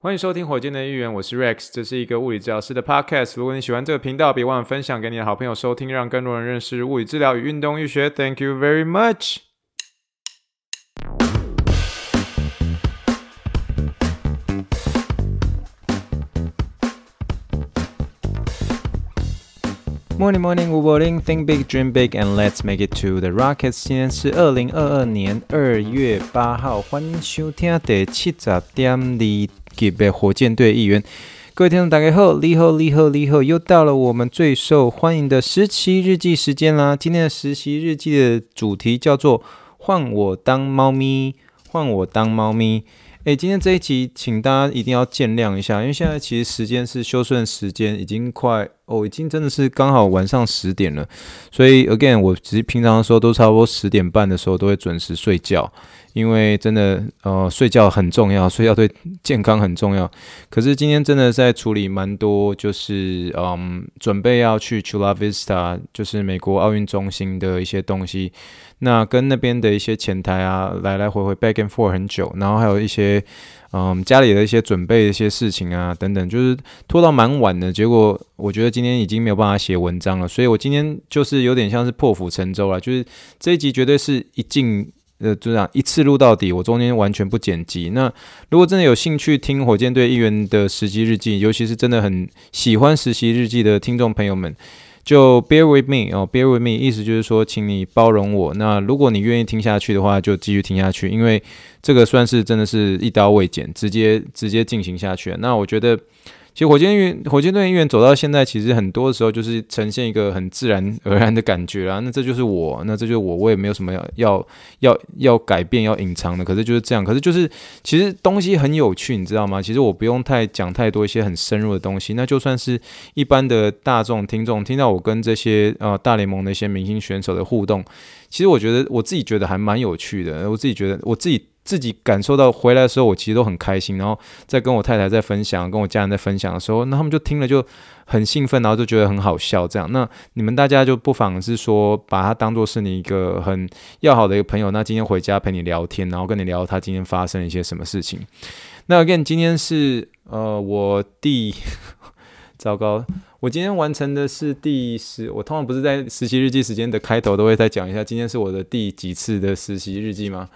欢迎收听火箭的预言，我是 Rex，这是一个物理治疗师的 Podcast。如果你喜欢这个频道，别忘了分享给你的好朋友收听，让更多人认识物理治疗与运动医学。Thank you very much。Morning, morning, good morning. Think big, dream big, and let's make it to the rockets. 今天是二零二二年二月八号，欢迎收听第七十点二。给火箭队议员，各位听众大家好，你好，你好，你好，又到了我们最受欢迎的实习日记时间啦！今天的实习日记的主题叫做“换我当猫咪，换我当猫咪”。诶，今天这一集，请大家一定要见谅一下，因为现在其实时间是休顺时间，已经快哦，已经真的是刚好晚上十点了。所以，again，我其实平常的时候都差不多十点半的时候都会准时睡觉。因为真的，呃，睡觉很重要，睡觉对健康很重要。可是今天真的在处理蛮多，就是嗯，准备要去 Chula Vista，就是美国奥运中心的一些东西。那跟那边的一些前台啊，来来回回 back and forth 很久，然后还有一些嗯家里的一些准备一些事情啊等等，就是拖到蛮晚的。结果我觉得今天已经没有办法写文章了，所以我今天就是有点像是破釜沉舟了，就是这一集绝对是一进。呃，就这样一次录到底，我中间完全不剪辑。那如果真的有兴趣听火箭队议员的实习日记，尤其是真的很喜欢实习日记的听众朋友们，就 bear with me 哦，bear with me，意思就是说，请你包容我。那如果你愿意听下去的话，就继续听下去，因为这个算是真的是一刀未剪，直接直接进行下去。那我觉得。其实火箭运火箭队运走到现在，其实很多的时候就是呈现一个很自然而然的感觉啦。那这就是我，那这就是我，我也没有什么要要要要改变、要隐藏的。可是就是这样，可是就是其实东西很有趣，你知道吗？其实我不用太讲太多一些很深入的东西。那就算是一般的大众听众听到我跟这些呃大联盟的一些明星选手的互动，其实我觉得我自己觉得还蛮有趣的。我自己觉得我自己。自己感受到回来的时候，我其实都很开心。然后在跟我太太在分享，跟我家人在分享的时候，那他们就听了就很兴奋，然后就觉得很好笑。这样，那你们大家就不妨是说，把他当做是你一个很要好的一个朋友。那今天回家陪你聊天，然后跟你聊他今天发生了一些什么事情。那 again，今天是呃我第糟糕，我今天完成的是第十。我通常不是在实习日记时间的开头都会再讲一下，今天是我的第几次的实习日记吗？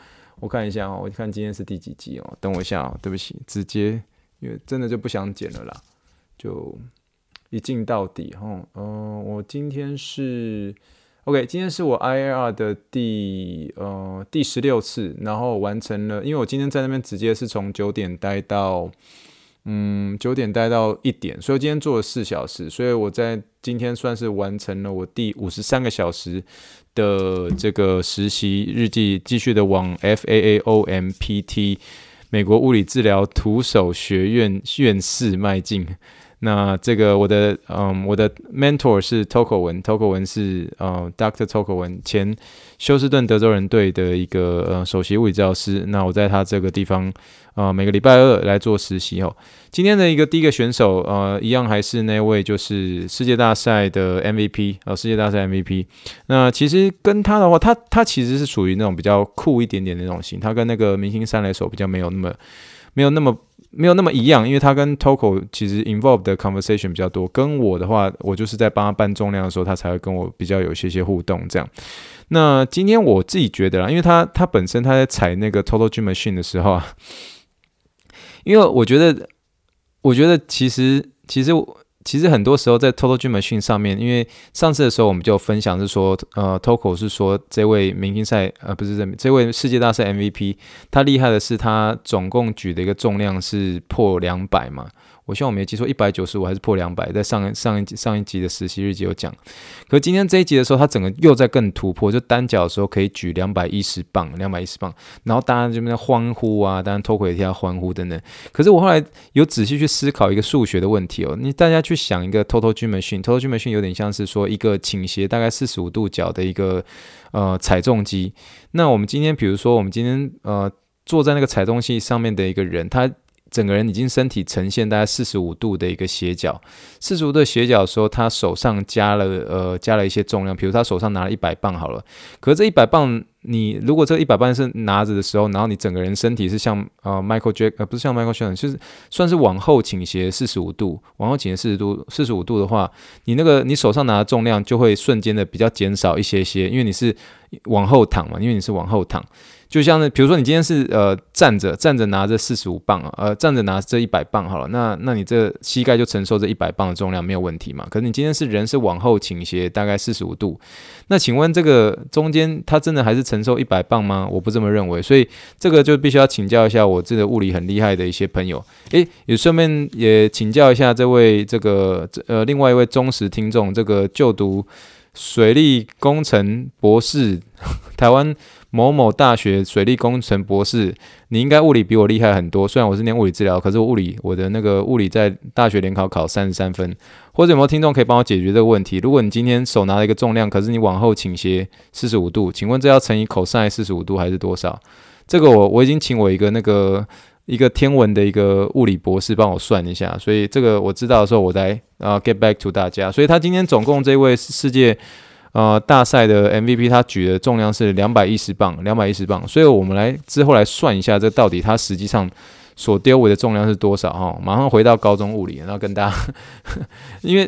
我看一下哦，我看今天是第几集哦？等我一下哦，对不起，直接因为真的就不想剪了啦，就一镜到底哈。嗯、我今天是 OK，今天是我 IAR 的第呃第十六次，然后完成了，因为我今天在那边直接是从九点待到嗯九点待到一点，所以今天做了四小时，所以我在今天算是完成了我第五十三个小时。的这个实习日记，继续的往 FAAOMPT 美国物理治疗徒手学院院士迈进。那这个我的嗯，我的 mentor 是 Toko 文，Toko 文是呃 Dr. Toko 文，前休斯顿德州人队的一个呃首席物理治疗师。那我在他这个地方呃每个礼拜二来做实习哦。今天的一个第一个选手呃一样还是那位就是世界大赛的 MVP 呃世界大赛 MVP。那其实跟他的话，他他其实是属于那种比较酷一点点的那种型，他跟那个明星三垒手比较没有那么没有那么。没有那么一样，因为他跟 Toko 其实 involved 的 conversation 比较多。跟我的话，我就是在帮他搬重量的时候，他才会跟我比较有一些些互动这样。那今天我自己觉得啦，因为他他本身他在踩那个 Total Gym Machine 的时候啊，因为我觉得，我觉得其实其实。其实很多时候在 Total Gym Machine 上面，因为上次的时候我们就分享是说，呃，Toko 是说这位明星赛，呃，不是这这位世界大赛 MVP，他厉害的是他总共举的一个重量是破两百嘛。我希望我没记错，一百九十五还是破两百，在上上一集上一集的实习日记有讲。可是今天这一集的时候，他整个又在更突破，就单脚的时候可以举两百一十磅，两百一十磅，然后大家这边欢呼啊，当然 Toko 也替他欢呼等等。可是我后来有仔细去思考一个数学的问题哦，你大家去想一个 Total Gym Machine，Total Gym Machine 有点像是说一个倾斜大概四十五度角的一个呃踩重机。那我们今天比如说我们今天呃坐在那个踩重机上面的一个人，他。整个人已经身体呈现大概四十五度的一个斜角，四十五度的斜角的时候，他手上加了呃加了一些重量，比如他手上拿了一百磅好了，可这一百磅你如果这一百磅是拿着的时候，然后你整个人身体是像呃 Michael Jack 呃不是像 Michael Jackson，就是算是往后倾斜四十五度，往后倾斜四十度四十五度的话，你那个你手上拿的重量就会瞬间的比较减少一些些，因为你是往后躺嘛，因为你是往后躺。就像是，比如说你今天是呃站着站着拿着四十五磅，呃站着拿这一百磅好了，那那你这膝盖就承受这一百磅的重量没有问题嘛？可是你今天是人是往后倾斜大概四十五度，那请问这个中间它真的还是承受一百磅吗？我不这么认为，所以这个就必须要请教一下我这个物理很厉害的一些朋友，诶，也顺便也请教一下这位这个呃另外一位忠实听众，这个就读水利工程博士，台湾。某某大学水利工程博士，你应该物理比我厉害很多。虽然我是念物理治疗，可是我物理我的那个物理在大学联考考三十三分。或者有没有听众可以帮我解决这个问题？如果你今天手拿了一个重量，可是你往后倾斜四十五度，请问这要乘以 cos 四十五度还是多少？这个我我已经请我一个那个一个天文的一个物理博士帮我算一下，所以这个我知道的时候我再啊 get back to 大家。所以他今天总共这位世界。呃，大赛的 MVP 他举的重量是两百一十磅，两百一十磅，所以我们来之后来算一下，这到底他实际上所丢位的重量是多少？哈，马上回到高中物理，然后跟大家，因为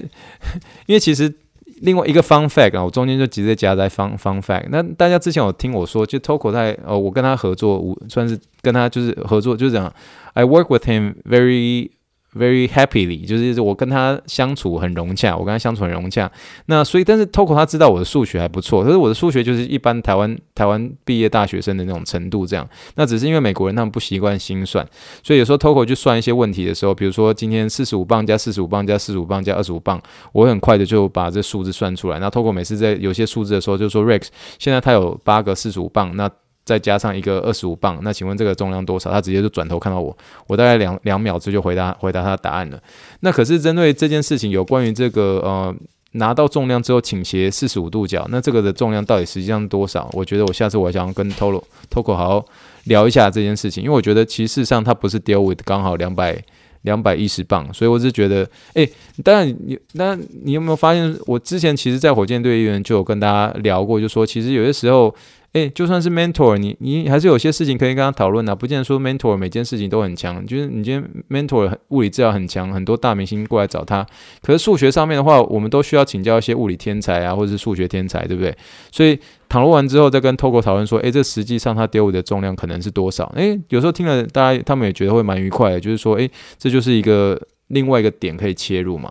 因为其实另外一个 fun fact 啊，我中间就直接夹在 fun fun fact。那大家之前有听我说，就 Toko 在呃，我跟他合作，我算是跟他就是合作，就是这样，I work with him very。Very happily，就是我跟他相处很融洽，我跟他相处很融洽。那所以，但是 Toko 他知道我的数学还不错，可是我的数学就是一般台湾台湾毕业大学生的那种程度这样。那只是因为美国人他们不习惯心算，所以有时候 Toko 去算一些问题的时候，比如说今天四十五磅加四十五磅加四十五磅加二十五磅，我很快的就把这数字算出来。那 Toko 每次在有些数字的时候，就说 Rex，现在他有八个四十五磅，那。再加上一个二十五磅，那请问这个重量多少？他直接就转头看到我，我大概两两秒之就回答回答他的答案了。那可是针对这件事情，有关于这个呃拿到重量之后倾斜四十五度角，那这个的重量到底实际上多少？我觉得我下次我想要跟 Toko Toco 好好聊一下这件事情，因为我觉得其实事实上他不是 deal with 刚好两百两百一十磅，所以我是觉得，诶，当然你那你有没有发现，我之前其实在火箭队里面就有跟大家聊过，就说其实有些时候。诶，就算是 mentor，你你还是有些事情可以跟他讨论的，不见得说 mentor 每件事情都很强。就是你今天 mentor 物理治疗很强，很多大明星过来找他。可是数学上面的话，我们都需要请教一些物理天才啊，或者是数学天才，对不对？所以讨论完之后，再跟 Togo 讨论说，诶，这实际上他丢我的重量可能是多少？诶，有时候听了大家他们也觉得会蛮愉快的，就是说，诶，这就是一个另外一个点可以切入嘛。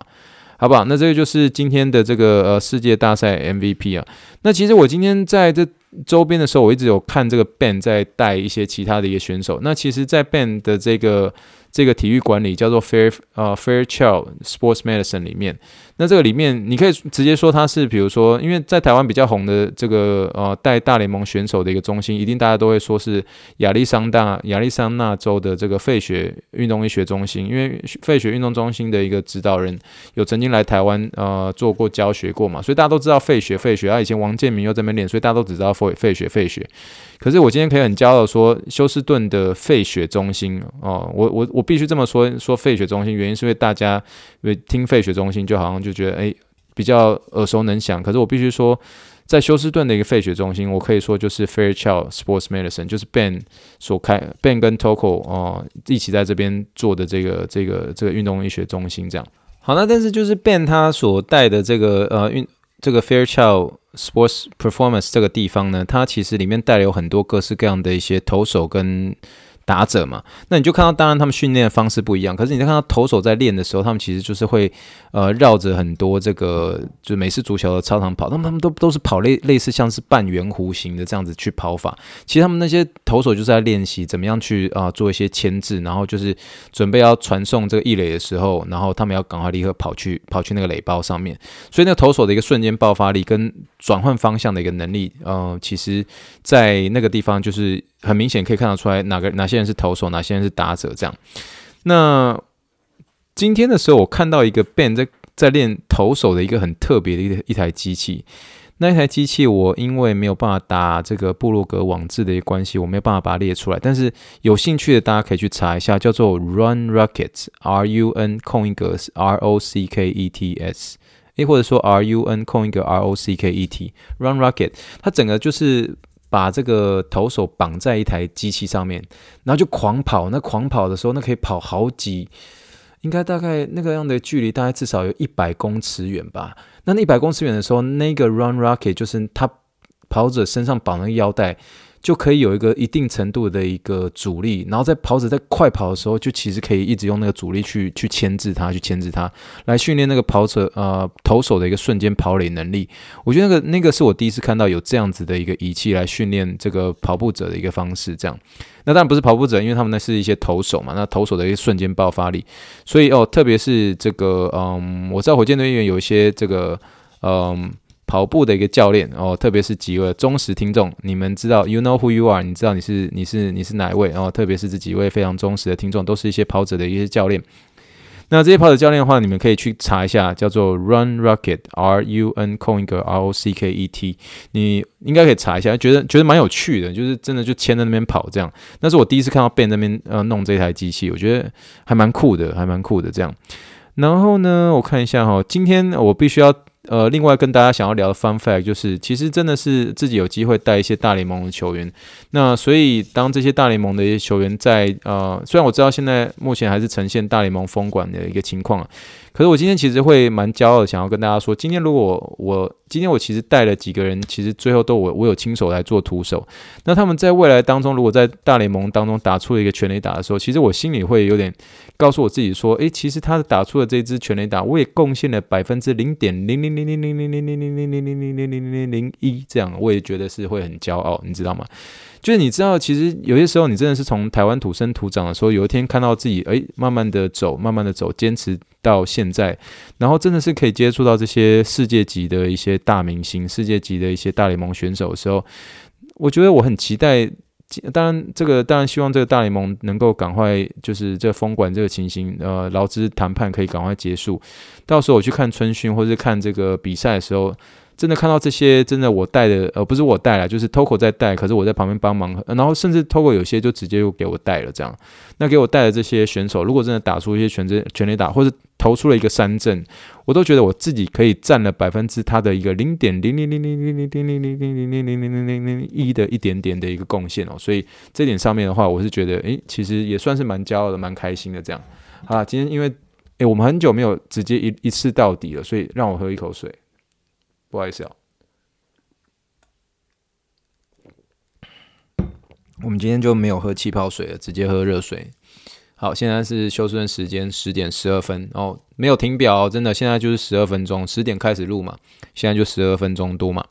好不好？那这个就是今天的这个呃世界大赛 MVP 啊。那其实我今天在这周边的时候，我一直有看这个 Ben 在带一些其他的一个选手。那其实，在 Ben 的这个这个体育管理叫做 Fair 呃 Fairchild Sports Medicine 里面。那这个里面，你可以直接说它是，比如说，因为在台湾比较红的这个呃带大联盟选手的一个中心，一定大家都会说是亚利桑大亚利桑那州的这个费雪运动医学中心，因为费雪运动中心的一个指导人有曾经来台湾呃做过教学过嘛，所以大家都知道费雪费雪。啊，以前王建民又在那边练，所以大家都只知道费费雪费雪。可是我今天可以很骄傲说，休斯顿的费雪中心哦，我我我必须这么说说费雪中心，原因是因为大家因为听费雪中心就好像。就觉得诶比较耳熟能详，可是我必须说，在休斯顿的一个费雪中心，我可以说就是 Fairchild Sports Medicine，就是 Ben 所开，Ben 跟 Toko 哦一起在这边做的这个这个这个运动医学中心这样。好，那但是就是 Ben 他所带的这个呃运这个 Fairchild Sports Performance 这个地方呢，它其实里面带有很多各式各样的一些投手跟。打者嘛，那你就看到，当然他们训练的方式不一样。可是你在看到投手在练的时候，他们其实就是会呃绕着很多这个就美式足球的操场跑，他们他们都都是跑类类似像是半圆弧形的这样子去跑法。其实他们那些投手就是在练习怎么样去啊、做一些牵制，然后就是准备要传送这个异垒的时候，然后他们要赶快立刻跑去跑去那个垒包上面。所以那个投手的一个瞬间爆发力跟转换方向的一个能力，呃，其实在那个地方就是。很明显可以看得出来，哪个哪些人是投手，哪些人是打者这样。那今天的时候，我看到一个 Ben 在在练投手的一个很特别的一一台机器。那一台机器，我因为没有办法打这个部落格网志的一个关系，我没有办法把它列出来。但是有兴趣的大家可以去查一下，叫做 Run Rockets，R U N 空一个 R O C K E T S，诶，或者说 R U N 空一个 R O C K E T，Run Rocket，它整个就是。把这个投手绑在一台机器上面，然后就狂跑。那狂跑的时候，那可以跑好几，应该大概那个样的距离，大概至少有一百公尺远吧。那那一百公尺远的时候，那个 Run Rocket 就是他跑者身上绑那个腰带。就可以有一个一定程度的一个阻力，然后在跑者在快跑的时候，就其实可以一直用那个阻力去去牵制它，去牵制它，来训练那个跑者呃投手的一个瞬间跑垒能力。我觉得那个那个是我第一次看到有这样子的一个仪器来训练这个跑步者的一个方式。这样，那当然不是跑步者，因为他们那是一些投手嘛，那投手的一个瞬间爆发力。所以哦，特别是这个嗯，我知道火箭队员有一些这个嗯。跑步的一个教练哦，特别是几位忠实听众，你们知道，you know who you are，你知道你是你是你是哪一位哦？特别是这几位非常忠实的听众，都是一些跑者的一些教练。那这些跑者教练的话，你们可以去查一下，叫做 Run Rocket，R U N 空一个 R O C K E T，你应该可以查一下，觉得觉得蛮有趣的，就是真的就牵在那边跑这样。那是我第一次看到 Ben 那边呃弄这台机器，我觉得还蛮酷的，还蛮酷的这样。然后呢，我看一下哈，今天我必须要。呃，另外跟大家想要聊的 fun fact 就是，其实真的是自己有机会带一些大联盟的球员。那所以当这些大联盟的一些球员在呃，虽然我知道现在目前还是呈现大联盟封管的一个情况。可是我今天其实会蛮骄傲的，想要跟大家说，今天如果我今天我其实带了几个人，其实最后都我我有亲手来做徒手。那他们在未来当中，如果在大联盟当中打出了一个全垒打的时候，其实我心里会有点告诉我自己说，诶，其实他打出了这支全垒打，我也贡献了百分之零点零零零零零零零零零零零零零零零零零一，这样我也觉得是会很骄傲，你知道吗？就是你知道，其实有些时候你真的是从台湾土生土长的时候，有一天看到自己诶，慢慢的走，慢慢的走，坚持到现在，然后真的是可以接触到这些世界级的一些大明星、世界级的一些大联盟选手的时候，我觉得我很期待。当然，这个当然希望这个大联盟能够赶快，就是这封管这个情形，呃，劳资谈判可以赶快结束。到时候我去看春训或者是看这个比赛的时候。真的看到这些，真的我带的，呃，不是我带了，就是 Toco 在带，可是我在旁边帮忙，然后甚至 Toco 有些就直接又给我带了，这样。那给我带的这些选手，如果真的打出一些全真全垒打，或者投出了一个三振，我都觉得我自己可以占了百分之他的一个零点零零零零零零零零零零零零零零零零一的一点点的一个贡献哦。所以这点上面的话，我是觉得，诶，其实也算是蛮骄傲的，蛮开心的这样。好了，今天因为，诶，我们很久没有直接一一次到底了，所以让我喝一口水。不好意思啊，我们今天就没有喝气泡水了，直接喝热水。好，现在是休斯顿时间十点十二分哦，没有停表，真的，现在就是十二分钟，十点开始录嘛，现在就十二分钟多嘛。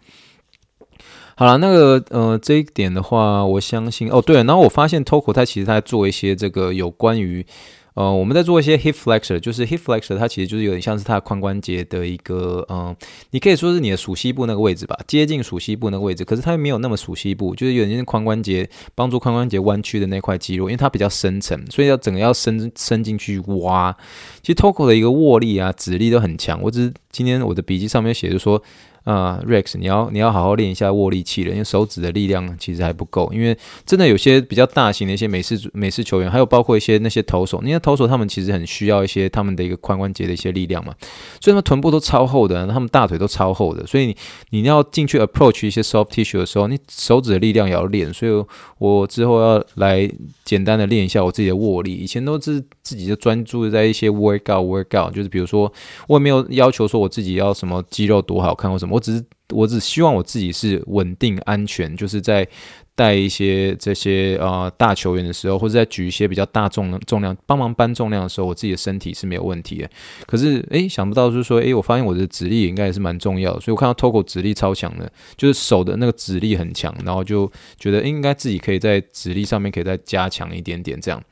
好了，那个呃，这一点的话，我相信哦，对了，然后我发现 Toco 他其实他在做一些这个有关于。呃，我们在做一些 hip flexor，就是 hip flexor，它其实就是有点像是它的髋关节的一个，嗯、你可以说是你的鼠膝部那个位置吧，接近鼠膝部那个位置，可是它又没有那么鼠膝部，就是有点像髋关节，帮助髋关节弯曲的那块肌肉，因为它比较深层，所以要整个要伸伸进去挖。其实 Toco 的一个握力啊、指力都很强，我只是今天我的笔记上面写就是说。啊、Rex，你要你要好好练一下握力器了，因为手指的力量其实还不够。因为真的有些比较大型的一些美式美式球员，还有包括一些那些投手，那些投手他们其实很需要一些他们的一个髋关节的一些力量嘛，所以他们臀部都超厚的，他们大腿都超厚的，所以你你要进去 approach 一些 soft tissue 的时候，你手指的力量也要练。所以我之后要来简单的练一下我自己的握力。以前都是自己就专注在一些 workout workout，就是比如说我也没有要求说我自己要什么肌肉多好看或什么。我只是，我只希望我自己是稳定安全，就是在带一些这些呃大球员的时候，或者在举一些比较大重重量，帮忙搬重量的时候，我自己的身体是没有问题的。可是，诶，想不到就是说，诶，我发现我的指力应该也是蛮重要的，所以我看到 Togo 指力超强的，就是手的那个指力很强，然后就觉得应该自己可以在指力上面可以再加强一点点这样。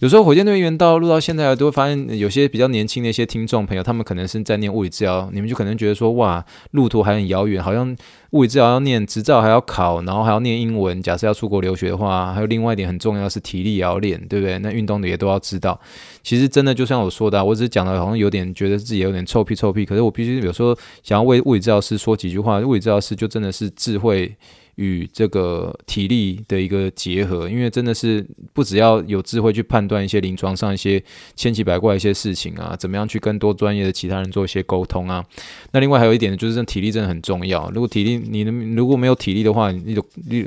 有时候火箭队员到录到现在，都会发现有些比较年轻的一些听众朋友，他们可能是在念物理治疗，你们就可能觉得说，哇，路途还很遥远，好像物理治疗要念执照还要考，然后还要念英文。假设要出国留学的话，还有另外一点很重要是体力也要练，对不对？那运动的也都要知道。其实真的就像我说的，我只是讲的好像有点觉得自己有点臭屁臭屁，可是我必须有时候想要为物理治疗师说几句话。物理治疗师就真的是智慧。与这个体力的一个结合，因为真的是不只要有智慧去判断一些临床上一些千奇百怪一些事情啊，怎么样去跟多专业的其他人做一些沟通啊。那另外还有一点，就是这体力真的很重要。如果体力你如果没有体力的话，你就你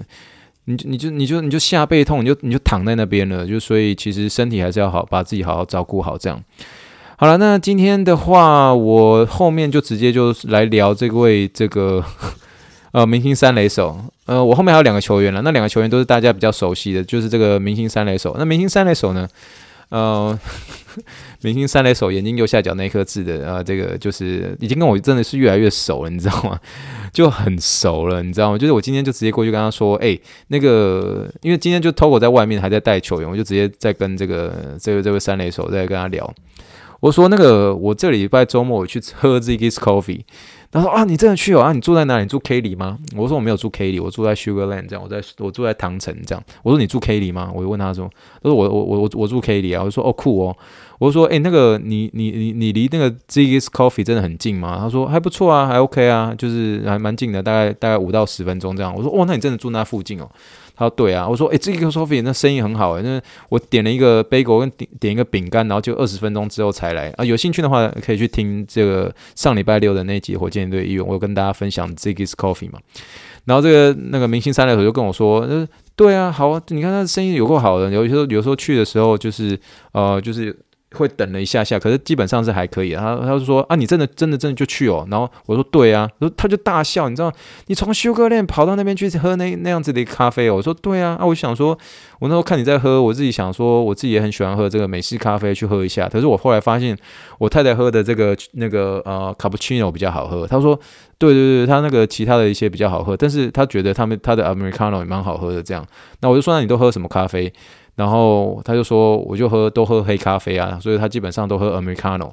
你你就你就你就下背痛，你就你就躺在那边了。就所以其实身体还是要好，把自己好好照顾好。这样好了，那今天的话，我后面就直接就来聊这位这个。呃，明星三雷手，呃，我后面还有两个球员了，那两个球员都是大家比较熟悉的，就是这个明星三垒手。那明星三垒手呢，呃，明星三垒手眼睛右下角那颗痣的，呃，这个就是已经跟我真的是越来越熟了，你知道吗？就很熟了，你知道吗？就是我今天就直接过去跟他说，哎、那个，因为今天就 Togo 在外面还在带球员，我就直接在跟这个这个这位三垒手在跟他聊，我说那个我这礼拜周末我去喝 Ziggy's Coffee。他说啊，你真的去哦？啊，你住在哪里？你住 K 里吗？我说我没有住 K 里，我住在 Sugarland 这样。我在我住在唐城这样。我说你住 K 里吗？我就问他说，他说我我我我住 K 里啊。我说哦酷哦。我说哎、欸、那个你你你你离那个 z i g g s Coffee 真的很近吗？他说还不错啊，还 OK 啊，就是还蛮近的，大概大概五到十分钟这样。我说哦，那你真的住那附近哦？他说对啊。我说诶、这个 Coffee 那生意很好诶。那我点了一个 bagel 跟点点一个饼干，然后就二十分钟之后才来啊。有兴趣的话可以去听这个上礼拜六的那集火箭队医院，我有跟大家分享 Ziggy's Coffee 嘛。然后这个那个明星三垒手就跟我说，呃对啊，好啊，你看他生意有够好的，有时候有时候去的时候就是呃就是。会等了一下下，可是基本上是还可以。他他就说啊，你真的真的真的就去哦。然后我说对啊，说他就大笑，你知道，你从修哥链跑到那边去喝那那样子的咖啡哦。我说对啊，啊，我想说，我那时候看你在喝，我自己想说，我自己也很喜欢喝这个美式咖啡，去喝一下。可是我后来发现，我太太喝的这个那个呃卡布奇诺比较好喝。他说对对对，他那个其他的一些比较好喝，但是他觉得他们他的 Americano 也蛮好喝的。这样，那我就说，那你都喝什么咖啡？然后他就说，我就喝都喝黑咖啡啊，所以他基本上都喝 Americano。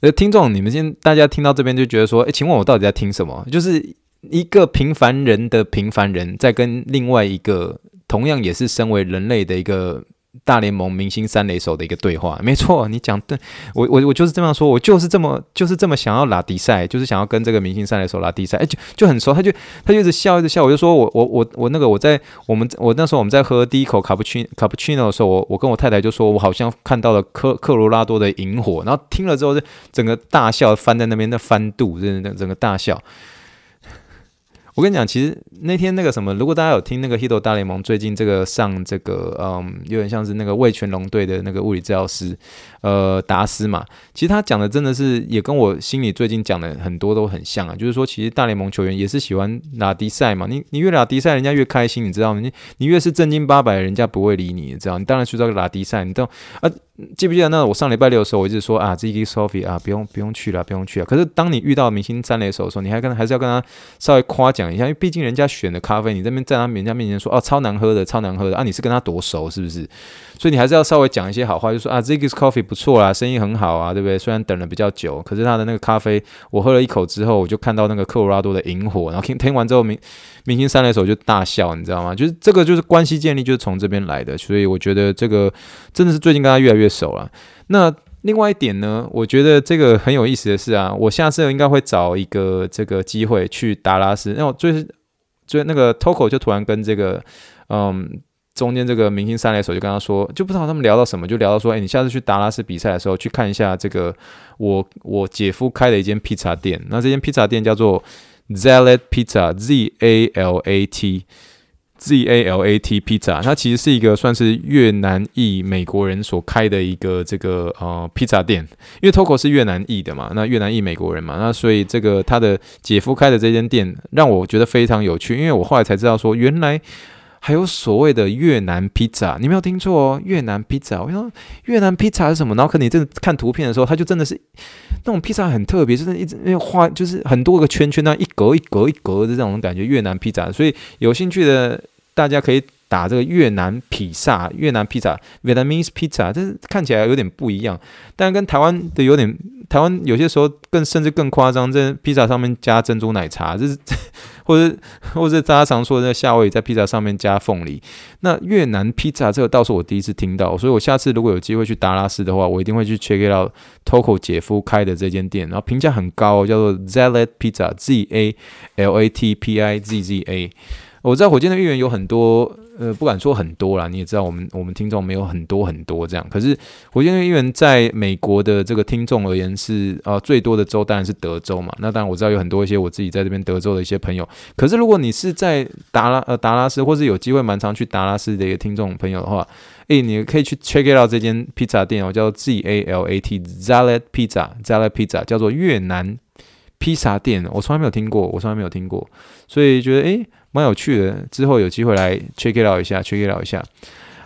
呃，听众，你们先大家听到这边就觉得说，哎，请问我到底在听什么？就是一个平凡人的平凡人在跟另外一个同样也是身为人类的一个。大联盟明星三垒手的一个对话，没错，你讲对，我我我就是这么说，我就是这么就是这么想要拉迪赛，就是想要跟这个明星三垒手拉迪赛，哎，就就很熟，他就他就一直笑一直笑，我就说我我我我那个我在我们我那时候我们在喝第一口卡布奇卡布奇诺的时候，我我跟我太太就说，我好像看到了科科罗拉多的萤火，然后听了之后就整个大笑翻在那边那翻肚，真的整个大笑。我跟你讲，其实那天那个什么，如果大家有听那个《Hito 大联盟》最近这个上这个，嗯，有点像是那个魏全龙队的那个物理治疗师，呃，达斯嘛。其实他讲的真的是也跟我心里最近讲的很多都很像啊。就是说，其实大联盟球员也是喜欢拉迪赛嘛。你你越拉迪赛，人家越开心，你知道吗？你你越是正经八百，人家不会理你，你知道？你当然去这个拉迪赛，你都啊。记不记得那我上礼拜六的时候，我一直说啊，Ziggy Sophie 啊，不用不用去了，不用去了。可是当你遇到明星三垒手的时候，你还跟还是要跟他稍微夸奖一下，因为毕竟人家选的咖啡，你这边在他人家面前说哦，超难喝的，超难喝的啊，你是跟他多熟是不是？所以你还是要稍微讲一些好话，就说啊，Ziggy's Coffee 不错啦，生意很好啊，对不对？虽然等了比较久，可是他的那个咖啡，我喝了一口之后，我就看到那个科罗拉多的萤火，然后听听完之后，明明星三垒手就大笑，你知道吗？就是这个就是关系建立就是从这边来的，所以我觉得这个真的是最近跟他越来越熟了。那另外一点呢，我觉得这个很有意思的是啊，我下次应该会找一个这个机会去达拉斯，那我最最那个 Toco 就突然跟这个嗯。中间这个明星三垒手就跟他说，就不知道他们聊到什么，就聊到说，哎，你下次去达拉斯比赛的时候，去看一下这个我我姐夫开的一间披萨店。那这间披萨店叫做 Zalat Pizza，Z A L A T，Z A L A T Pizza。它其实是一个算是越南裔美国人所开的一个这个呃披萨店，因为 Toco 是越南裔的嘛，那越南裔美国人嘛，那所以这个他的姐夫开的这间店让我觉得非常有趣，因为我后来才知道说原来。还有所谓的越南披萨，你没有听错哦，越南披萨。我说越南披萨是什么？然后可你真的看图片的时候，它就真的是那种披萨很特别，就是一直那画就是很多个圈圈，那一格一格一格的这种感觉。越南披萨，所以有兴趣的大家可以打这个越南披萨，越南披萨 （Vietnamese pizza），这看起来有点不一样，但跟台湾的有点台湾有些时候更甚至更夸张，在披萨上面加珍珠奶茶，这是 或者或者大家常说的那夏威夷在披萨上面加凤梨。那越南披萨这个倒是我第一次听到，所以我下次如果有机会去达拉斯的话，我一定会去 check it out Toco 姐夫开的这间店，然后评价很高，叫做 Zalat Pizza，Z A L A T P I Z Z A。我知道火箭的芋圆有很多。呃，不敢说很多啦，你也知道，我们我们听众没有很多很多这样。可是火箭队芋圆在美国的这个听众而言是、呃，最多的州当然是德州嘛。那当然我知道有很多一些我自己在这边德州的一些朋友。可是如果你是在达拉呃达拉斯，或是有机会蛮常去达拉斯的一个听众朋友的话，诶，你可以去 check it out 这间披萨店哦，叫做 Z A L A T Zalat Pizza Zalat Pizza 叫做越南披萨店，我从来没有听过，我从来没有听过，所以觉得诶。蛮有趣的，之后有机会来 check it out 一下，check it out 一下。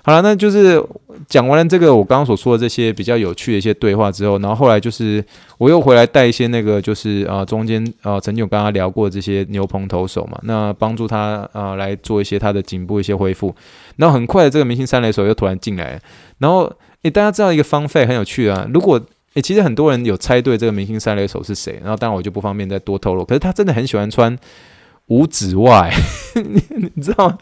好了，那就是讲完了这个我刚刚所说的这些比较有趣的一些对话之后，然后后来就是我又回来带一些那个就是啊、中间啊、呃、曾经有跟他聊过这些牛棚投手嘛，那帮助他啊、来做一些他的颈部一些恢复。然后很快这个明星三垒手又突然进来，然后诶、大家知道一个方费很有趣啊，如果诶、其实很多人有猜对这个明星三垒手是谁，然后当然我就不方便再多透露，可是他真的很喜欢穿。五指袜，你 你知道吗？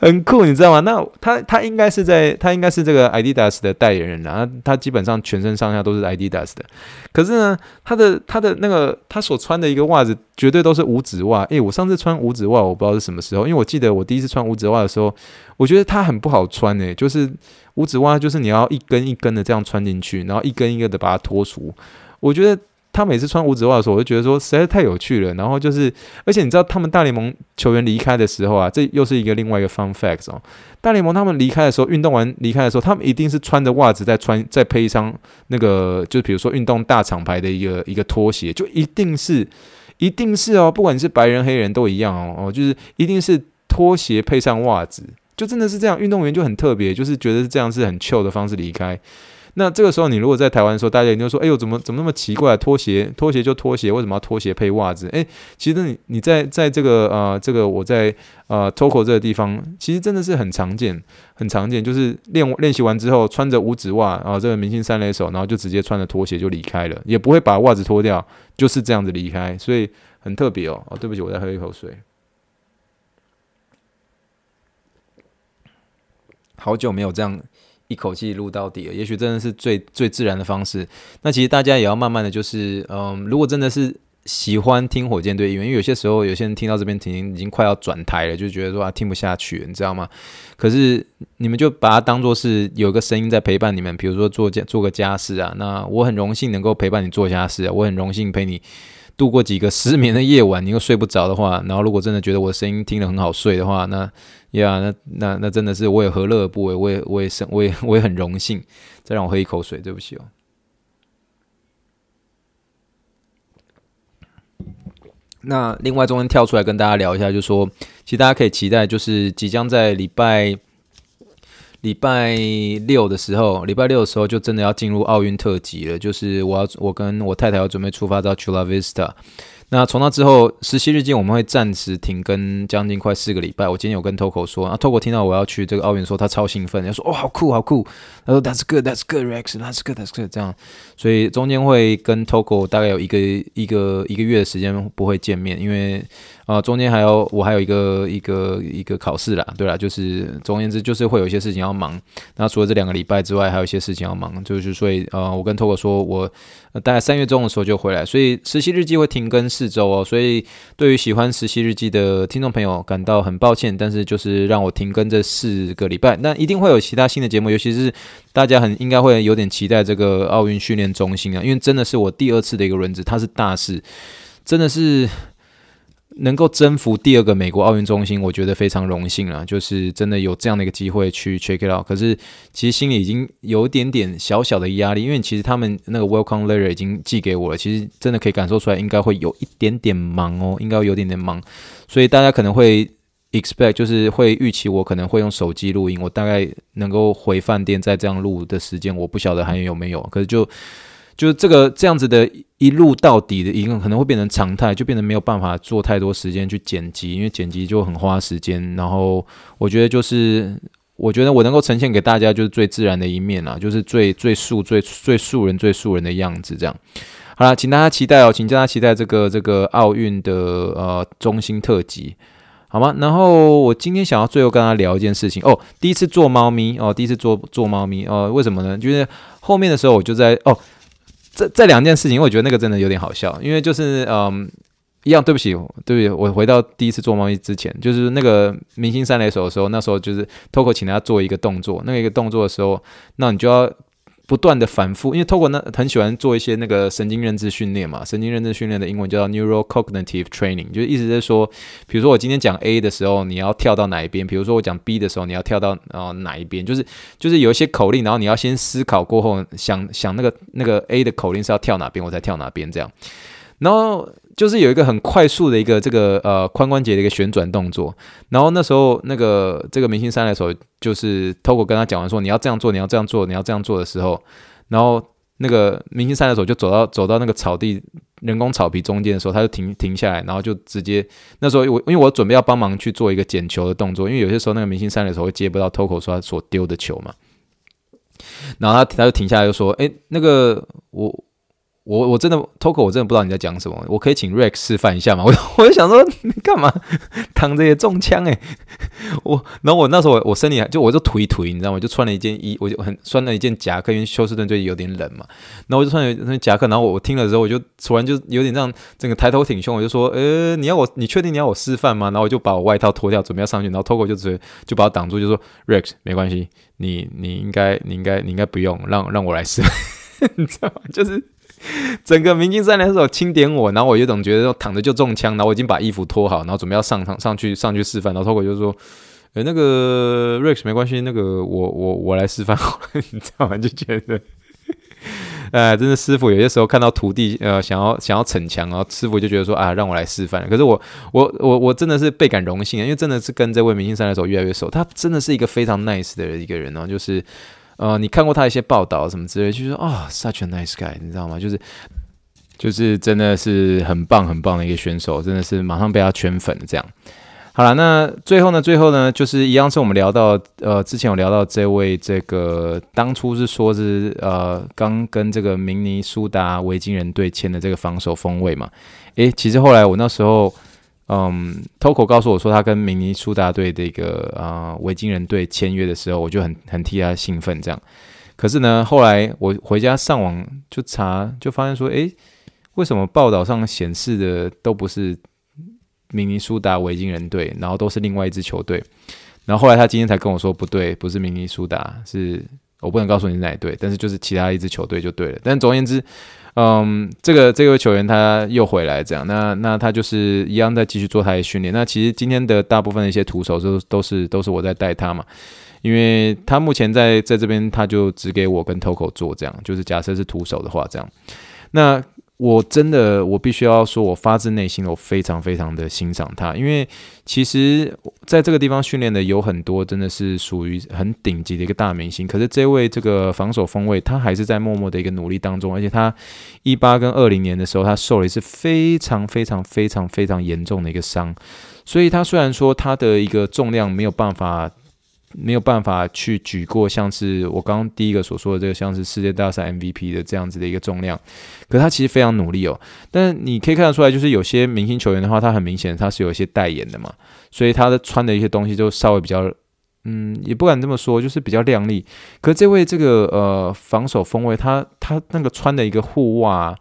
很酷，你知道吗？那他他应该是在他应该是这个 Adidas 的代言人啊，他基本上全身上下都是 Adidas 的。可是呢，他的他的那个他所穿的一个袜子绝对都是五指袜。诶、我上次穿五指袜，我不知道是什么时候，因为我记得我第一次穿五指袜的时候，我觉得它很不好穿诶、就是五指袜就是你要一根一根的这样穿进去，然后一根一根的把它脱除，我觉得。他每次穿五指袜的时候，我就觉得说实在太有趣了。然后就是，而且你知道，他们大联盟球员离开的时候啊，这又是一个另外一个 fun fact 哦。大联盟他们离开的时候，运动完离开的时候，他们一定是穿着袜子再穿，再配上那个，就比如说运动大厂牌的一个一个拖鞋，就一定是，一定是哦，不管你是白人黑人都一样哦，哦，就是一定是拖鞋配上袜子，就真的是这样。运动员就很特别，就是觉得是这样是很 chill 的方式离开。那这个时候，你如果在台湾的时候，大家一定说：“哎呦，怎么怎么那么奇怪？拖鞋，拖鞋就拖鞋，为什么要拖鞋配袜子？”哎，其实你你在在这个呃这个我在呃 Toco 这个地方，其实真的是很常见，很常见，就是练练习完之后，穿着五指袜啊，这个明星三垒手，然后就直接穿着拖鞋就离开了，也不会把袜子脱掉，就是这样子离开，所以很特别哦。哦，对不起，我再喝一口水，好久没有这样。一口气录到底了，也许真的是最最自然的方式。那其实大家也要慢慢的就是，嗯，如果真的是喜欢听火箭队，因为有些时候有些人听到这边停已经快要转台了，就觉得说啊听不下去，你知道吗？可是你们就把它当做是有个声音在陪伴你们，比如说做家做个家事啊，那我很荣幸能够陪伴你做家事啊，我很荣幸陪你。度过几个失眠的夜晚，你又睡不着的话，然后如果真的觉得我的声音听得很好睡的话，那呀，那那那真的是我也何乐而不为，我也我也是我也我也很荣幸。再让我喝一口水，对不起哦。那另外中间跳出来跟大家聊一下，就是说其实大家可以期待，就是即将在礼拜。礼拜六的时候，礼拜六的时候就真的要进入奥运特辑了。就是我要，我跟我太太要准备出发到 Chula Vista。那从那之后，实习日记我们会暂时停更将近快四个礼拜。我今天有跟 Toco 说，啊，Toco 听到我要去这个奥运，说他超兴奋，他说哦，好酷，好酷。他说 That's good, That's good, Rex, That's good, That's good。这样，所以中间会跟 Toco 大概有一个一个一个月的时间不会见面，因为啊，中间还有我还有一个一个一个考试啦，对啦，就是总而言之就是会有一些事情要忙。那除了这两个礼拜之外，还有一些事情要忙，就是所以呃，我跟 Toco 说我。大概三月中的时候就回来，所以实习日记会停更四周哦。所以对于喜欢实习日记的听众朋友感到很抱歉，但是就是让我停更这四个礼拜。那一定会有其他新的节目，尤其是大家很应该会有点期待这个奥运训练中心啊，因为真的是我第二次的一个轮值，它是大事，真的是。能够征服第二个美国奥运中心，我觉得非常荣幸了。就是真的有这样的一个机会去 check it out。可是其实心里已经有一点点小小的压力，因为其实他们那个 welcome letter 已经寄给我了。其实真的可以感受出来，应该会有一点点忙哦，应该会有点点忙。所以大家可能会 expect，就是会预期我可能会用手机录音。我大概能够回饭店再这样录的时间，我不晓得还有没有。可是就就这个这样子的。一路到底的一个可能会变成常态，就变得没有办法做太多时间去剪辑，因为剪辑就很花时间。然后我觉得就是，我觉得我能够呈现给大家就是最自然的一面啦，就是最最素、最最素人、最素人的样子这样。好了，请大家期待哦，请大家期待这个这个奥运的呃中心特辑，好吗？然后我今天想要最后跟大家聊一件事情哦，第一次做猫咪哦，第一次做做猫咪哦，为什么呢？就是后面的时候我就在哦，这这两件事情，我觉得那个真的有点好笑，因为就是嗯。一样，对不起，对不起，我回到第一次做贸易之前，就是那个明星三来手的时候，那时候就是 Toco 请他做一个动作，那个一个动作的时候，那你就要不断的反复，因为透过那很喜欢做一些那个神经认知训练嘛，神经认知训练的英文叫 Neurocognitive Training，就是意思是说，比如说我今天讲 A 的时候，你要跳到哪一边？比如说我讲 B 的时候，你要跳到呃哪一边？就是就是有一些口令，然后你要先思考过后，想想那个那个 A 的口令是要跳哪边，我才跳哪边这样，然后。就是有一个很快速的一个这个呃髋关节的一个旋转动作，然后那时候那个这个明星三垒手就是 Toco 跟他讲完说，你要这样做，你要这样做，你要这样做的时候，然后那个明星三垒手就走到走到那个草地人工草皮中间的时候，他就停停下来，然后就直接那时候我因为我准备要帮忙去做一个捡球的动作，因为有些时候那个明星三垒手会接不到 Toco 说他所丢的球嘛，然后他他就停下来就说，诶，那个我。我我真的 Toco 我真的不知道你在讲什么，我可以请 Rex 示范一下吗？我我就想说你干嘛躺着也中枪诶、我然后我那时候我我身体就我就颓颓，你知道吗？就穿了一件衣，我就很穿了一件夹克，因为休斯顿最近有点冷嘛。然后我就穿了那夹克，然后我听了之后，我就突然就有点这样，整个抬头挺胸，我就说，呃，你要我，你确定你要我示范吗？然后我就把我外套脱掉，准备要上去，然后 Toco 就直接就把我挡住，就说 Rex 没关系，你你应该你应该你应该不用让让我来示范，你知道吗？就是。整个明星三垒手轻点我，然后我有种觉得躺着就中枪，然后我已经把衣服脱好，然后准备要上上上去上去示范，然后 Toco 就说：“诶，那个 Rex 没关系，那个我我我来示范好了，你知道吗？”就觉得，哎，真的师傅有些时候看到徒弟呃想要想要逞强，然后师傅就觉得说啊，让我来示范。可是我我我我真的是倍感荣幸啊，因为真的是跟这位明星三垒手越来越熟，他真的是一个非常 nice 的一个人哦，就是。呃，你看过他一些报道什么之类，就说啊、，such a nice guy，你知道吗？就是就是真的是很棒很棒的一个选手，真的是马上被他圈粉这样。好了，那最后呢，最后呢，就是一样是我们聊到呃，之前有聊到这位这个当初是说是呃，刚跟这个明尼苏达维京人队签的这个防守锋卫嘛。诶，其实后来我那时候。嗯，Toco 告诉我说，他跟明尼苏达队的一个啊维京人队签约的时候，我就很很替他兴奋这样。可是呢，后来我回家上网就查，就发现说，诶，为什么报道上显示的都不是明尼苏达维京人队，然后都是另外一支球队？然后后来他今天才跟我说，不对，不是明尼苏达，是我不能告诉你是哪一队，但是就是其他一支球队就对了。但总而言之。嗯，这个这位球员他又回来，这样，那那他就是一样在继续做他的训练。那其实今天的大部分的一些徒手都都是都是我在带他嘛，因为他目前在在这边他就只给我跟 Toco 做这样，就是假设是徒手的话这样，那。我真的，我必须要说，我发自内心的，我非常非常的欣赏他，因为其实在这个地方训练的有很多，真的是属于很顶级的一个大明星。可是这位这个防守锋卫，他还是在默默的一个努力当中，而且他一八跟二零年的时候，他受了一次非常非常非常非常严重的一个伤，所以他虽然说他的一个重量没有办法。没有办法去举过像是我刚刚第一个所说的这个像是世界大赛 MVP 的这样子的一个重量，可他其实非常努力哦。但你可以看得出来，就是有些明星球员的话，他很明显他是有一些代言的嘛，所以他的穿的一些东西就稍微比较，嗯，也不敢这么说，就是比较靓丽。可是这位这个呃防守锋卫，他他那个穿的一个护袜。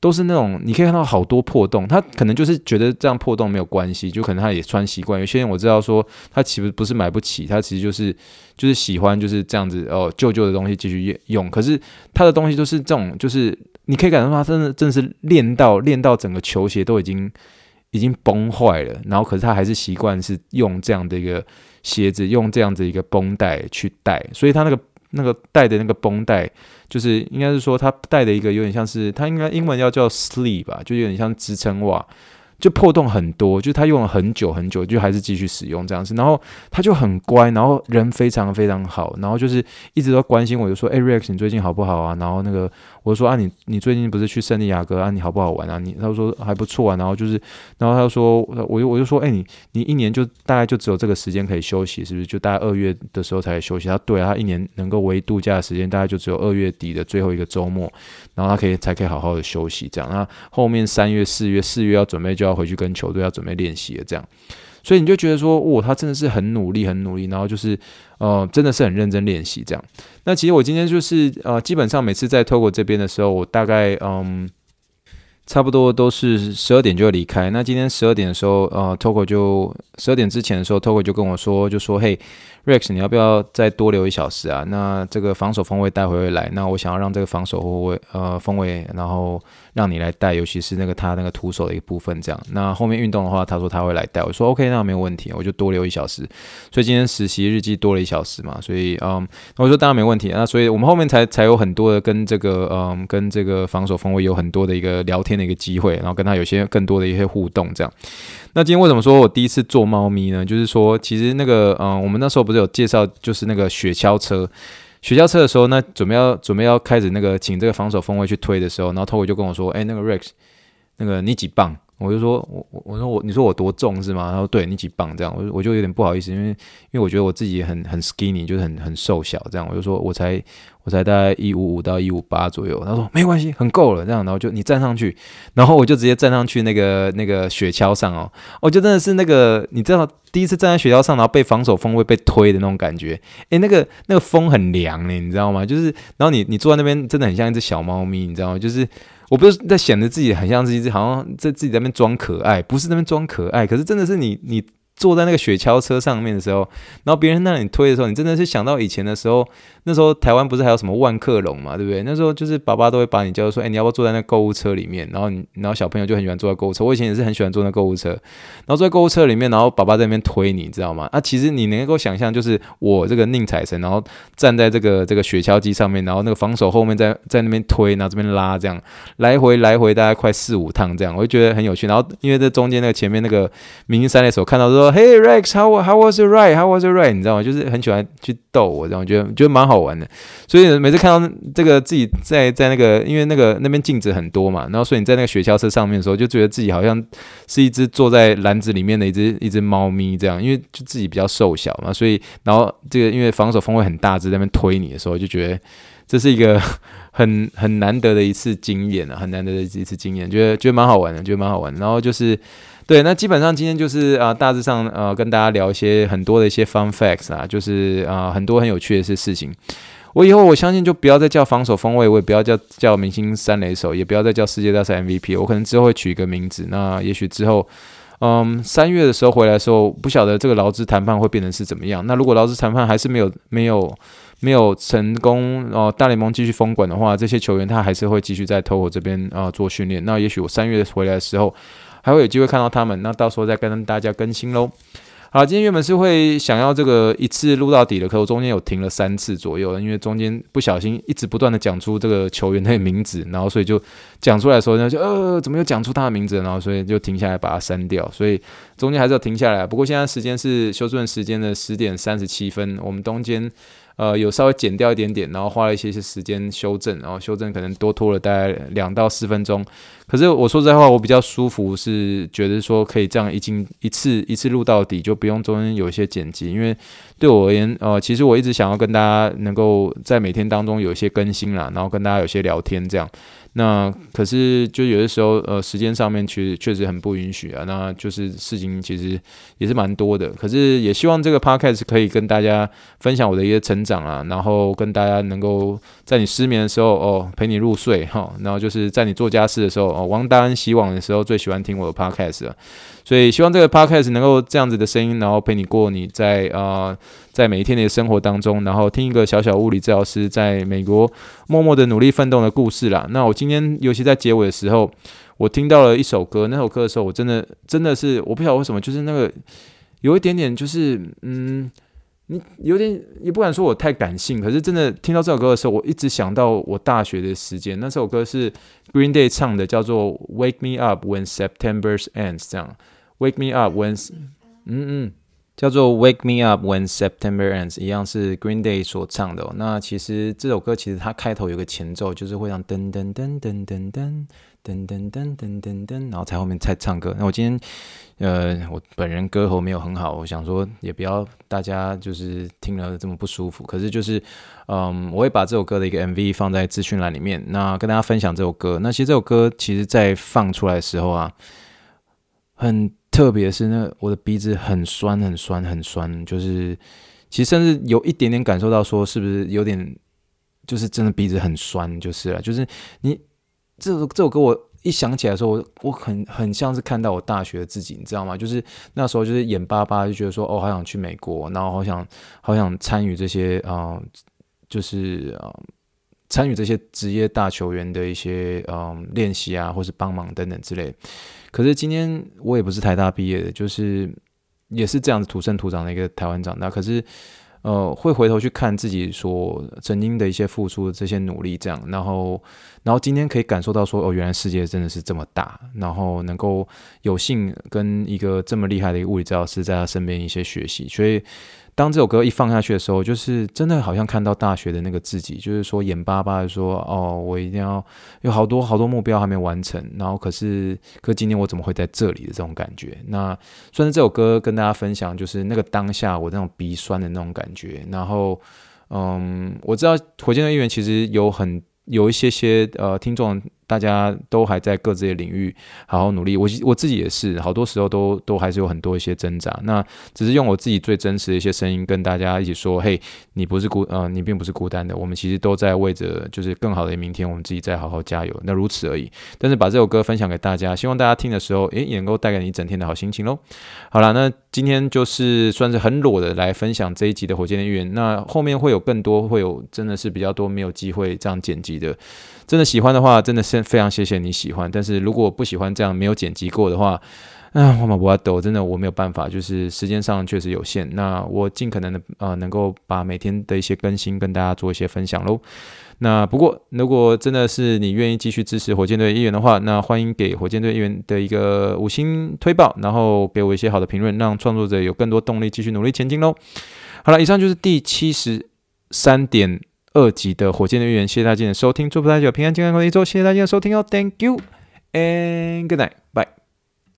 都是那种你可以看到好多破洞，他可能就是觉得这样破洞没有关系，就可能他也穿习惯。有些人我知道说他其实不是买不起，他其实就是就是喜欢就是这样子哦，旧旧的东西继续用。可是他的东西都是这种，就是你可以感受到他真的真的是练到练到整个球鞋都已经已经崩坏了，然后可是他还是习惯是用这样的一个鞋子，用这样子一个绷带去带，所以他那个。那个带的那个绷带，就是应该是说他带的一个有点像是，他应该英文要叫 sleeve 吧，就有点像支撑袜。就破洞很多，就他用了很久很久，就还是继续使用这样子。然后他就很乖，然后人非常非常好，然后就是一直都关心我，就说：“哎，Rex，你最近好不好啊？”然后那个我说：“啊，你你最近不是去圣地亚哥啊？你好不好玩啊？”你他说还不错啊。然后就是，然后他就说，我就我就说：“哎，你你一年就大概就只有这个时间可以休息，是不是？就大概二月的时候才休息。”他对啊，他一年能够唯一度假的时间大概就只有二月底的最后一个周末，然后他可以才可以好好的休息这样。那后面三月、四月、四月要准备就要回去跟球队要准备练习了，这样，所以你就觉得说，哦，他真的是很努力，很努力，然后就是，呃，真的是很认真练习这样。那其实我今天就是，呃，基本上每次在 Togo 这边的时候，我大概，嗯，差不多都是十二点就要离开。那今天十二点的时候，呃，Togo 就十二点之前的时候，Togo 就跟我说，就说，嘿。Rex，你要不要再多留一小时啊？那这个防守锋位待会会来，那我想要让这个防守后卫呃锋位，然后让你来带，尤其是那个他那个徒手的一部分这样。那后面运动的话，他说他会来带，我说 OK，那没有问题，我就多留一小时。所以今天实习日记多了一小时嘛，所以嗯，我说当然没问题。那所以我们后面才才有很多的跟这个嗯跟这个防守锋位有很多的一个聊天的一个机会，然后跟他有些更多的一些互动这样。那今天为什么说我第一次做猫咪呢？就是说，其实那个，嗯、我们那时候不是有介绍，就是那个雪橇车，雪橇车的时候，呢准备要准备要开始那个请这个防守锋位去推的时候，然后 Togo 就跟我说，哎、那个 Rex，那个你几磅？我就说，我我我说我，你说我多重是吗？他说对，你几磅这样，我我就有点不好意思，因为因为我觉得我自己很很 skinny，就是很很瘦小这样，我就说我才我才大概一五五到一五八左右。他说没关系，很够了这样，然后就你站上去，然后我就直接站上去那个那个雪橇上哦，我就真的是那个你知道第一次站在雪橇上，然后被防守风会被推的那种感觉，诶，那个那个风很凉呢，你知道吗？就是然后你你坐在那边真的很像一只小猫咪，你知道吗？就是。我不是在显得自己很像是一只，好像在自己在那边装可爱，不是在那边装可爱，可是真的是你你。坐在那个雪橇车上面的时候，然后别人在那里推的时候，你真的是想到以前的时候。那时候台湾不是还有什么万客隆嘛，对不对？那时候就是爸爸都会把你叫说，哎，你要不要坐在那购物车里面？然后你，然后小朋友就很喜欢坐在购物车。我以前也是很喜欢坐那购物车，然后坐在购物车里面，然后爸爸在那边推你，知道吗？啊，其实你能够想象，就是我这个宁采神，然后站在这个这个雪橇机上面，然后那个防守后面在在那边推，然后这边拉，这样来回来回大概快四五趟这样，我就觉得很有趣。然后因为这中间那个前面那个明星三垒手看到说，Hey Rex，how How was it right? How was it right? 你知道吗？就是很喜欢去逗我，这样我觉得觉得蛮好玩的。所以每次看到这个自己在在那个，因为那个那边镜子很多嘛，然后所以你在那个雪橇车上面的时候，就觉得自己好像是一只坐在篮子里面的一只一只猫咪这样，因为就自己比较瘦小嘛，所以然后这个因为防守锋位很大只，在那边推你的时候，就觉得这是一个 很很难得的一次经验啊，很难得的一次经验，觉得觉得蛮好玩的，觉得蛮好玩。然后就是。对，那基本上今天就是啊、大致上呃，跟大家聊一些很多的一些 fun facts 啊，就是啊、很多很有趣的一些事情。我以后我相信就不要再叫防守锋卫，我也不要叫叫明星三垒手，也不要再叫世界大赛 MVP，我可能之后会取一个名字。那也许之后，嗯，三月的时候回来的时候，不晓得这个劳资谈判会变成是怎么样。那如果劳资谈判还是没有没有没有成功哦、呃，大联盟继续封管的话，这些球员他还是会继续在 Togo 这边啊、做训练。那也许我三月回来的时候。还会有机会看到他们，那到时候再跟大家更新喽。好，今天原本是会想要这个一次录到底的，可我中间有停了三次左右，因为中间不小心一直不断的讲出这个球员的名字，然后所以就讲出来的时候呢，就呃怎么又讲出他的名字，然后所以就停下来把它删掉，所以中间还是要停下来。不过现在时间是休斯顿时间的十点三十七分，我们中间。呃，有稍微剪掉一点点，然后花了一些些时间修正，然后修正可能多拖了大概两到四分钟。可是我说实在话，我比较舒服，是觉得说可以这样一经一次一次录到底，就不用中间有一些剪辑，因为对我而言，呃，其实我一直想要跟大家能够在每天当中有一些更新啦，然后跟大家有些聊天这样。那可是就有的时候，呃，时间上面其实确实很不允许啊。那就是事情其实也是蛮多的。可是也希望这个 podcast 可以跟大家分享我的一些成长啊，然后跟大家能够在你失眠的时候哦陪你入睡哈，然后就是在你做家事的时候哦，王大恩洗碗的时候最喜欢听我的 podcast 了。所以希望这个 podcast 能够这样子的声音，然后陪你过你在啊、在每一天的生活当中，然后听一个小小物理治疗师在美国默默的努力奋斗的故事啦。那我今天尤其在结尾的时候，我听到了一首歌，那首歌的时候，我真的真的是我不晓得为什么，就是那个有一点点就是嗯。你有点也不敢说我太感性，可是真的听到这首歌的时候，我一直想到我大学的时间。那首歌是 Green Day 唱的，叫做 Wake Me Up When September Ends，这样 Wake Me Up When，嗯嗯。叫做 Wake Me Up When September Ends，一样是 Green Day 所唱的哦。那其实这首歌其实它开头有个前奏，就是会让噔噔噔噔噔噔噔噔噔噔噔噔，然后才后面才唱歌。那我今天呃，我本人歌喉没有很好，我想说也不要大家就是听了这么不舒服。可是就是嗯，我会把这首歌的一个 MV 放在资讯栏里面，那跟大家分享这首歌。那其实这首歌其实在放出来的时候啊，很。特别是那我的鼻子很酸很酸很酸，就是其实甚至有一点点感受到说是不是有点，就是真的鼻子很酸就是了。就是你这首这首歌我一想起来的时候，我我很很像是看到我大学的自己，你知道吗？就是那时候就是眼巴巴就觉得说哦，好想去美国，然后好想好想参与这些啊、就是啊。参与这些职业大球员的一些嗯练习啊，或是帮忙等等之类。可是今天我也不是台大毕业的，就是也是这样子土生土长的一个台湾长大。可是呃，会回头去看自己所曾经的一些付出这些努力，这样，然后然后今天可以感受到说，哦，原来世界真的是这么大，然后能够有幸跟一个这么厉害的一个物理治疗师在他身边一些学习，所以。当这首歌一放下去的时候，就是真的好像看到大学的那个自己，就是说眼巴巴的说：“哦，我一定要有好多好多目标还没完成，然后可是，可是今天我怎么会在这里的这种感觉？”那算是这首歌跟大家分享，就是那个当下我那种鼻酸的那种感觉。然后，嗯，我知道火箭队队员其实有很有一些些呃听众。大家都还在各自的领域好好努力，我我自己也是，好多时候都都还是有很多一些挣扎。那只是用我自己最真实的一些声音跟大家一起说：嘿，你不是孤，呃，你并不是孤单的。我们其实都在为着就是更好的明天，我们自己再好好加油。那如此而已。但是把这首歌分享给大家，希望大家听的时候，诶，也能够带给你一整天的好心情喽。好了，那今天就是算是很裸的来分享这一集的火箭的预言。那后面会有更多，会有真的是比较多没有机会这样剪辑的。真的喜欢的话，真的是非常谢谢你喜欢。但是如果不喜欢这样没有剪辑过的话，啊，我马不阿斗，真的我没有办法，就是时间上确实有限。那我尽可能的啊、能够把每天的一些更新跟大家做一些分享喽。那不过如果真的是你愿意继续支持火箭队一员的话，那欢迎给火箭队一员的一个五星推爆，然后给我一些好的评论，让创作者有更多动力继续努力前进喽。好了，以上就是第七十三点。二集的火箭队预言，谢谢大家的收听，祝福大家有平安健康的一周，谢谢大家的收听哦，Thank you and good night，bye。